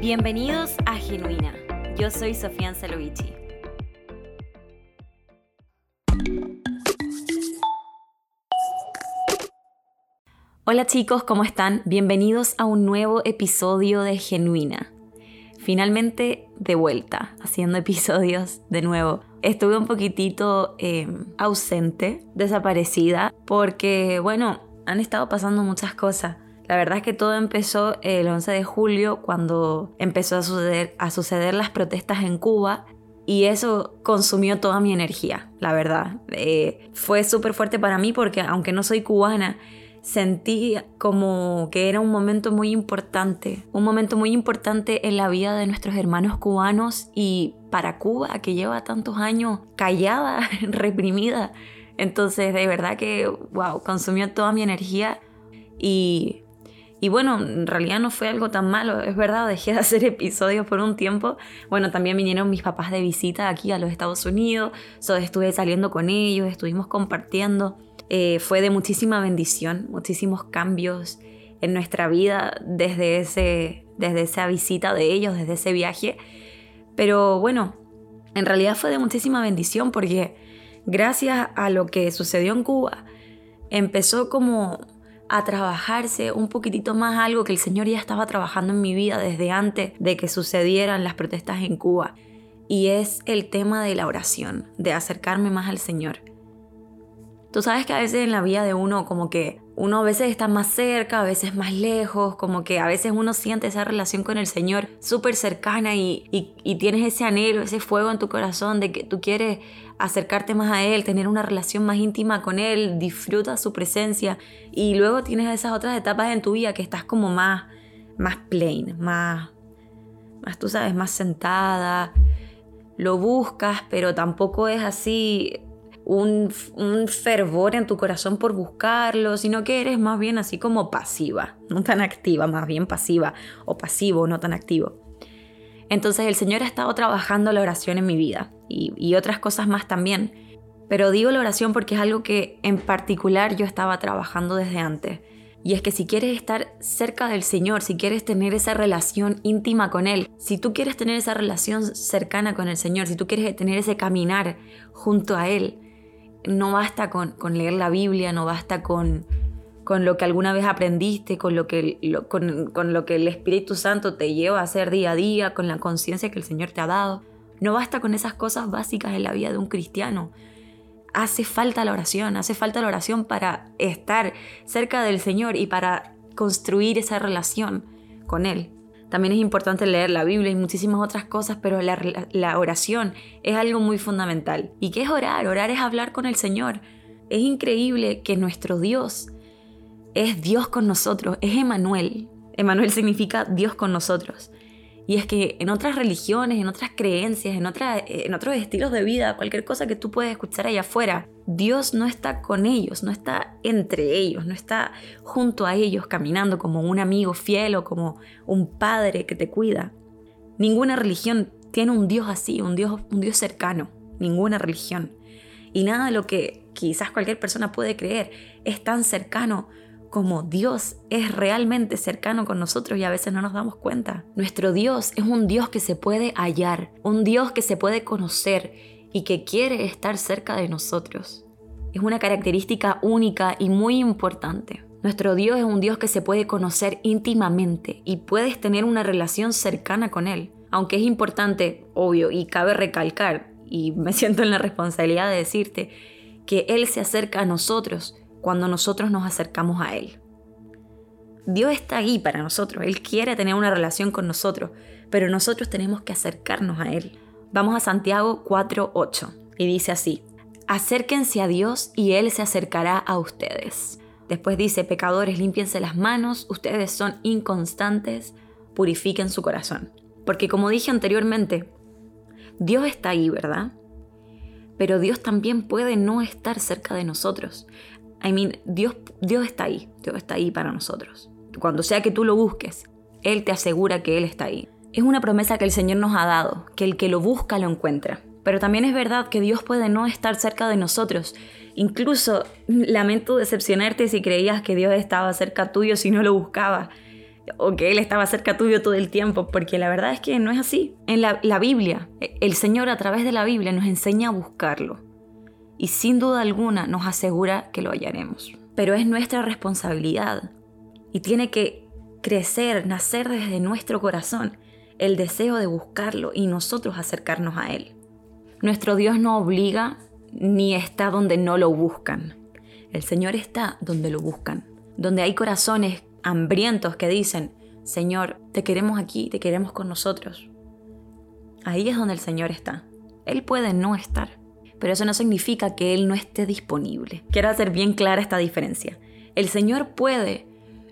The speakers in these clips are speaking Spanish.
Bienvenidos a Genuina. Yo soy Sofía Ancelovici. Hola chicos, ¿cómo están? Bienvenidos a un nuevo episodio de Genuina. Finalmente de vuelta, haciendo episodios de nuevo. Estuve un poquitito eh, ausente, desaparecida, porque bueno, han estado pasando muchas cosas. La verdad es que todo empezó el 11 de julio cuando empezó a suceder, a suceder las protestas en Cuba y eso consumió toda mi energía, la verdad. Eh, fue súper fuerte para mí porque aunque no soy cubana, sentí como que era un momento muy importante, un momento muy importante en la vida de nuestros hermanos cubanos y para Cuba, que lleva tantos años callada, reprimida. Entonces, de verdad que, wow, consumió toda mi energía y y bueno, en realidad no fue algo tan malo, es verdad, dejé de hacer episodios por un tiempo. Bueno, también vinieron mis papás de visita aquí a los Estados Unidos, so, estuve saliendo con ellos, estuvimos compartiendo. Eh, fue de muchísima bendición, muchísimos cambios en nuestra vida desde, ese, desde esa visita de ellos, desde ese viaje. Pero bueno, en realidad fue de muchísima bendición porque gracias a lo que sucedió en Cuba, empezó como a trabajarse un poquitito más algo que el Señor ya estaba trabajando en mi vida desde antes de que sucedieran las protestas en Cuba. Y es el tema de la oración, de acercarme más al Señor. Tú sabes que a veces en la vida de uno como que uno a veces está más cerca, a veces más lejos, como que a veces uno siente esa relación con el Señor súper cercana y, y, tienes ese anhelo, ese fuego en tu corazón de que tú quieres acercarte más a Él, tener una relación más íntima con Él, disfruta su presencia y luego tienes esas otras etapas en tu vida que estás como más, más plain, más, más, tú sabes, más sentada, lo buscas, pero tampoco es así un, un, fervor en tu corazón por buscarlo, sino que eres más bien así como pasiva, no tan activa, más bien pasiva, o pasivo, no tan activo. Entonces el Señor ha estado trabajando la oración en mi vida y, otras cosas más también. Pero digo la oración porque es algo que en particular yo estaba trabajando desde antes. Y es que si quieres estar cerca del Señor, si quieres tener esa relación íntima con Él, si tú quieres tener esa relación cercana con el Señor, si tú quieres tener ese caminar junto a Él, no basta con, leer la Biblia, no basta con, con lo que alguna vez aprendiste, con lo, que, con, con lo que el Espíritu Santo te lleva a hacer día a día, con la conciencia que el Señor te ha dado. No basta con esas cosas básicas en la vida de un cristiano. Hace falta la oración, hace falta la oración para estar cerca del Señor y para construir esa relación con Él. También es importante leer la Biblia y muchísimas otras cosas, pero la, oración es algo muy fundamental. ¿Y qué es orar? Orar es hablar con el Señor. Es increíble que nuestro Dios es Dios con nosotros, es Emanuel. Emanuel significa Dios con nosotros. Y es que en otras religiones, en otras creencias, en, en otros estilos de vida, cualquier cosa que tú puedes escuchar allá afuera, Dios no está con ellos, no está entre ellos, no está junto a ellos caminando como un amigo fiel o como un padre que te cuida. Ninguna religión tiene un Dios así, un Dios, un Dios cercano, ninguna religión. Y nada de lo que quizás cualquier persona puede creer es tan cercano como Dios es realmente cercano con nosotros y a veces no nos damos cuenta. Nuestro Dios es un Dios que se puede hallar, un Dios que se puede conocer y que quiere estar cerca de nosotros. Es una característica única y muy importante. Nuestro Dios es un Dios que se puede conocer íntimamente y puedes tener una relación cercana con Él. Aunque es importante, obvio, y cabe recalcar, y me siento en la responsabilidad de decirte, que Él se acerca a nosotros cuando nosotros nos acercamos a Él. Dios está ahí para nosotros, Él quiere tener una relación con nosotros, pero nosotros tenemos que acercarnos a Él. Vamos a Santiago 4.8 y dice así, acérquense a Dios y Él se acercará a ustedes. Después dice, pecadores, límpiense las manos, ustedes son inconstantes, purifiquen su corazón. Porque como dije anteriormente, Dios está ahí, ¿verdad? Pero Dios también puede no estar cerca de nosotros. I mean, Dios, Dios está ahí, Dios está ahí para nosotros. Cuando sea que tú lo busques, Él te asegura que Él está ahí. Es una promesa que el Señor nos ha dado, que el que lo busca lo encuentra. Pero también es verdad que Dios puede no estar cerca de nosotros. Incluso lamento decepcionarte si creías que Dios estaba cerca tuyo si no lo buscaba. o que Él estaba cerca tuyo todo el tiempo, porque la verdad es que no es así. En la Biblia, el Señor a través de la Biblia nos enseña a buscarlo y sin duda alguna nos asegura que lo hallaremos. Pero es nuestra responsabilidad y tiene que crecer, nacer desde nuestro corazón el deseo de buscarlo y nosotros acercarnos a Él. Nuestro Dios no obliga ni está donde no lo buscan. El Señor está donde lo buscan, donde hay corazones hambrientos que dicen, Señor, te queremos aquí, te queremos con nosotros. Ahí es donde el Señor está. Él puede no estar, pero eso no significa que Él no esté disponible. Quiero hacer bien clara esta diferencia. El Señor puede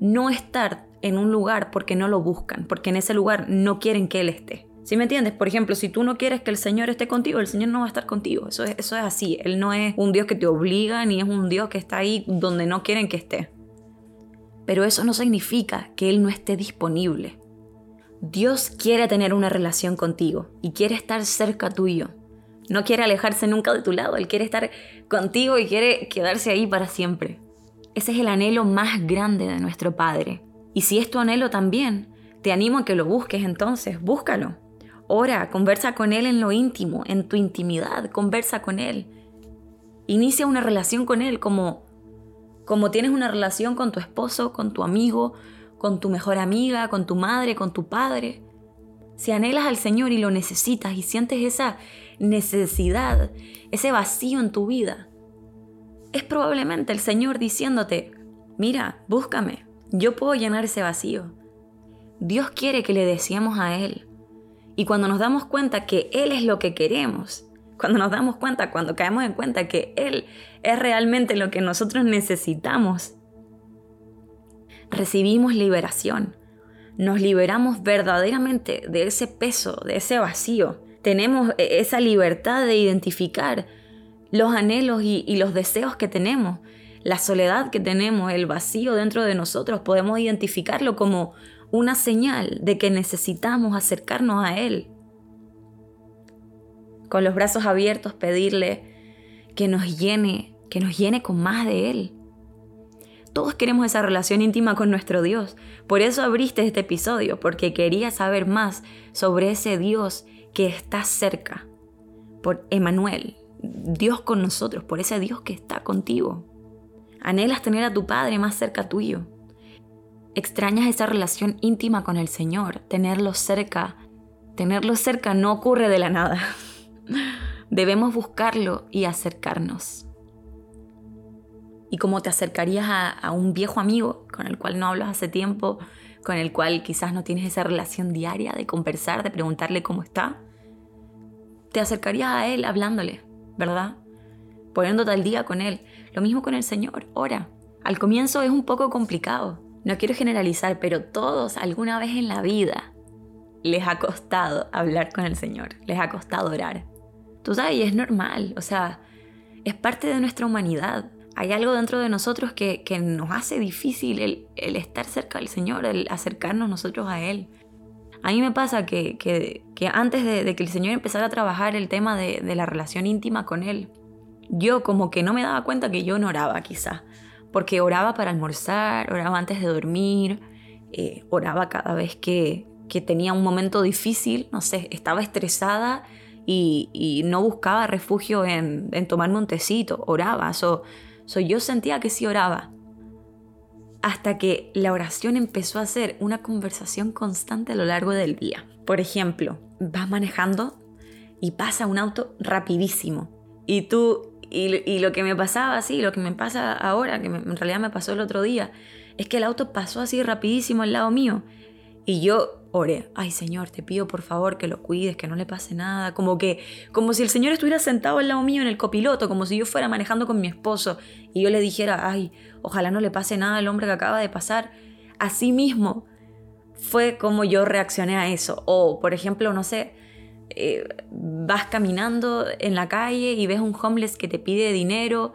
no estar en un lugar porque no lo buscan, porque en ese lugar no quieren que Él esté. ¿Sí me entiendes? Por ejemplo, si tú no quieres que el Señor esté contigo, el Señor no va a estar contigo. Eso es, eso es así. Él no es un Dios que te obliga, ni es un Dios que está ahí donde no quieren que esté. Pero eso no significa que Él no esté disponible. Dios quiere tener una relación contigo y quiere estar cerca tuyo. No quiere alejarse nunca de tu lado, Él quiere estar contigo y quiere quedarse ahí para siempre. Ese es el anhelo más grande de nuestro Padre. Y si es tu anhelo también, te animo a que lo busques entonces, búscalo. Ora, conversa con Él en lo íntimo, en tu intimidad, conversa con Él. Inicia una relación con Él como, como tienes una relación con tu esposo, con tu amigo, con tu mejor amiga, con tu madre, con tu padre. Si anhelas al Señor y lo necesitas y sientes esa necesidad, ese vacío en tu vida, es probablemente el Señor diciéndote, mira, búscame, yo puedo llenar ese vacío. Dios quiere que le deseemos a Él. Y cuando nos damos cuenta que Él es lo que queremos, cuando nos damos cuenta, cuando caemos en cuenta que Él es realmente lo que nosotros necesitamos, recibimos liberación. Nos liberamos verdaderamente de ese peso, de ese vacío. Tenemos e-, esa libertad de identificar los anhelos y, y los deseos que tenemos la soledad que tenemos, el vacío dentro de nosotros, podemos identificarlo como una señal de que necesitamos acercarnos a Él. Con los brazos abiertos pedirle que nos llene, que nos llene con más de Él. Todos queremos esa relación íntima con nuestro Dios. Por eso abriste este episodio, porque quería saber más sobre ese Dios que está cerca. Por Emanuel, Dios con nosotros, por ese Dios que está contigo. Anhelas tener a tu Padre más cerca tuyo. Extrañas esa relación íntima con el Señor, tenerlo cerca. Tenerlo cerca no ocurre de la nada. Debemos buscarlo y acercarnos. Y como te acercarías a, un viejo amigo con el cual no hablas hace tiempo, con el cual quizás no tienes esa relación diaria de conversar, de preguntarle cómo está, te acercarías a él hablándole, ¿verdad? Poniéndote al día con él. Lo mismo con el Señor, ora. Al comienzo es un poco complicado. No quiero generalizar, pero todos alguna vez en la vida les ha costado hablar con el Señor, les ha costado orar. Tú sabes, es normal, o sea, es parte de nuestra humanidad. Hay algo dentro de nosotros que, nos hace difícil el, estar cerca del Señor, el acercarnos nosotros a Él. A mí me pasa que, antes de, que el Señor empezara a trabajar el tema de, la relación íntima con Él, yo como que no me daba cuenta que yo no oraba quizá, porque oraba para almorzar, oraba antes de dormir, eh, oraba cada vez que, tenía un momento difícil, no sé, estaba estresada y, no buscaba refugio en, tomarme un tecito, oraba, so, yo sentía que sí oraba. Hasta que la oración empezó a ser una conversación constante a lo largo del día. Por ejemplo, vas manejando y pasa un auto rapidísimo y tú y, lo que me pasaba así, lo que me pasa ahora, que en realidad me pasó el otro día, es que el auto pasó así rapidísimo al lado mío. Y yo oré, ay Señor, te pido por favor que lo cuides, que no le pase nada. Como que, como si el Señor estuviera sentado al lado mío en el copiloto, como si yo fuera manejando con mi esposo y yo le dijera, ay, ojalá no le pase nada al hombre que acaba de pasar. Así mismo fue como yo reaccioné a eso. O, por ejemplo, no sé, eh, vas caminando en la calle y ves un homeless que te pide dinero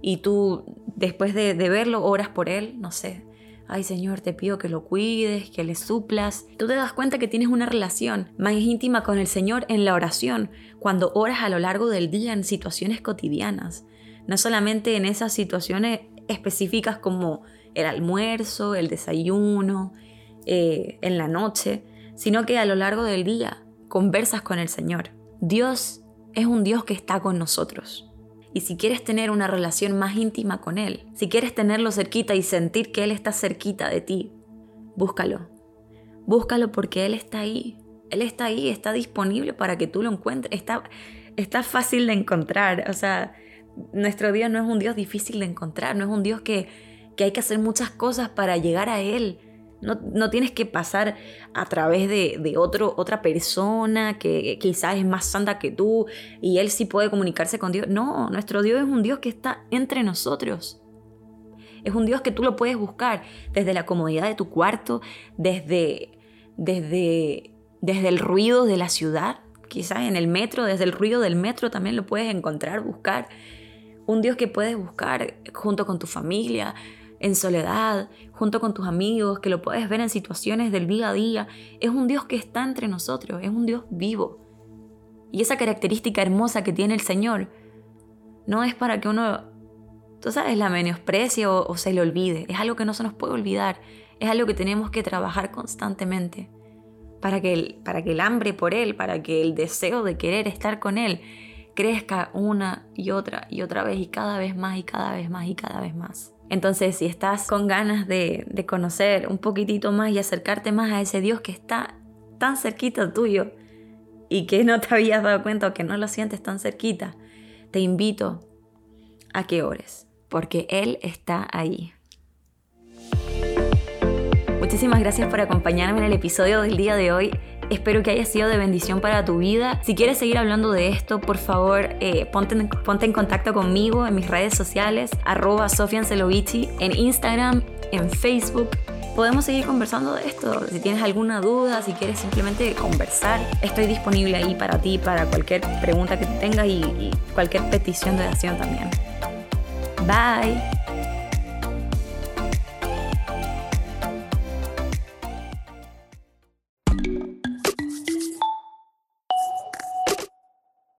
y tú después de, verlo oras por él, no sé. Ay Señor, te pido que lo cuides, que le suplas. Tú te das cuenta que tienes una relación más íntima con el Señor en la oración, cuando oras a lo largo del día en situaciones cotidianas. No solamente en esas situaciones específicas como el almuerzo, el desayuno, eh, en la noche, sino que a lo largo del día conversas con el Señor. Dios es un Dios que está con nosotros. Y si quieres tener una relación más íntima con Él, si quieres tenerlo cerquita y sentir que Él está cerquita de ti, búscalo. Búscalo porque Él está ahí. Él está ahí, está disponible para que tú lo encuentres. Está, está fácil de encontrar. O sea, nuestro Dios no es un Dios difícil de encontrar, no es un Dios que, que hay que hacer muchas cosas para llegar a Él. No, tienes que pasar a través de, otro, otra persona que quizás es más santa que tú y él sí puede comunicarse con Dios. No, nuestro Dios es un Dios que está entre nosotros. Es un Dios que tú lo puedes buscar desde la comodidad de tu cuarto, desde, desde, desde el ruido de la ciudad, quizás en el metro, desde el ruido del metro también lo puedes encontrar, buscar. Un Dios que puedes buscar junto con tu familia, en soledad, junto con tus amigos, que lo puedes ver en situaciones del día a día. Es un Dios que está entre nosotros, es un Dios vivo. Y esa característica hermosa que tiene el Señor no es para que uno, tú sabes, la menosprecie o, se le olvide. Es algo que no se nos puede olvidar. Es algo que tenemos que trabajar constantemente para que el, para que el hambre por Él, para que el deseo de querer estar con Él crezca una y otra y otra vez y cada vez más y cada vez más y cada vez más. Entonces, si estás con ganas de, conocer un poquitito más y acercarte más a ese Dios que está tan cerquita tuyo y que no te habías dado cuenta o que no lo sientes tan cerquita, te invito a que ores, porque Él está ahí. Muchísimas gracias por acompañarme en el episodio del día de hoy. Espero que haya sido de bendición para tu vida. Si quieres seguir hablando de esto, por favor, eh, ponte, en, ponte, en, contacto conmigo en mis redes sociales, arroba en Instagram, en Facebook. Podemos seguir conversando de esto. Si tienes alguna duda, si quieres simplemente conversar, estoy disponible ahí para ti, para cualquier pregunta que tengas y, y cualquier petición de oración también. Bye.